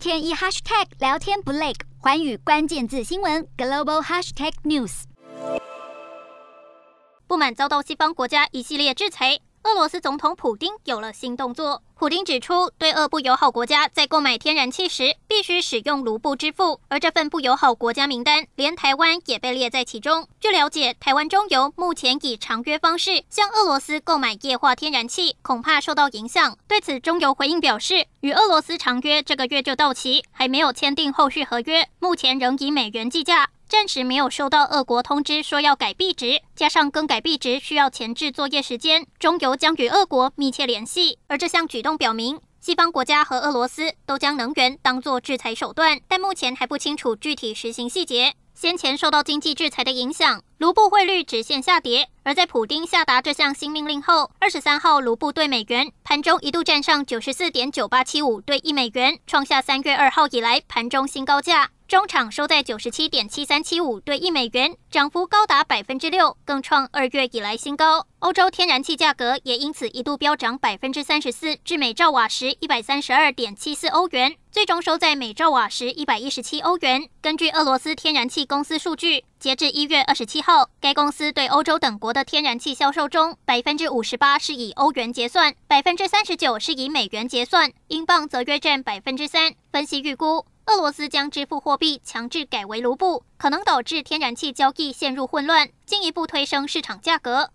天一 hashtag 聊天不累，环宇关键字新闻 global hashtag news。不满遭到西方国家一系列制裁。俄罗斯总统普丁有了新动作。普丁指出，对俄不友好国家在购买天然气时必须使用卢布支付，而这份不友好国家名单连台湾也被列在其中。据了解，台湾中油目前以长约方式向俄罗斯购买液化天然气，恐怕受到影响。对此，中油回应表示，与俄罗斯长约这个月就到期，还没有签订后续合约，目前仍以美元计价。暂时没有收到俄国通知说要改币值，加上更改币值需要前置作业时间，中油将与俄国密切联系。而这项举动表明，西方国家和俄罗斯都将能源当作制裁手段，但目前还不清楚具体实行细节。先前受到经济制裁的影响，卢布汇率直线下跌，而在普丁下达这项新命令后，二十三号卢布兑美元盘中一度站上九十四点九八七五兑一美元，创下三月二号以来盘中新高价。中场收在九十七点七三七五兑一美元，涨幅高达百分之六，更创二月以来新高。欧洲天然气价格也因此一度飙涨百分之三十四，至每兆瓦时一百三十二点七四欧元，最终收在每兆瓦时一百一十七欧元。根据俄罗斯天然气公司数据，截至一月二十七号，该公司对欧洲等国的天然气销售中，百分之五十八是以欧元结算，百分之三十九是以美元结算，英镑则约占百分之三。分析预估。俄罗斯将支付货币强制改为卢布，可能导致天然气交易陷入混乱，进一步推升市场价格。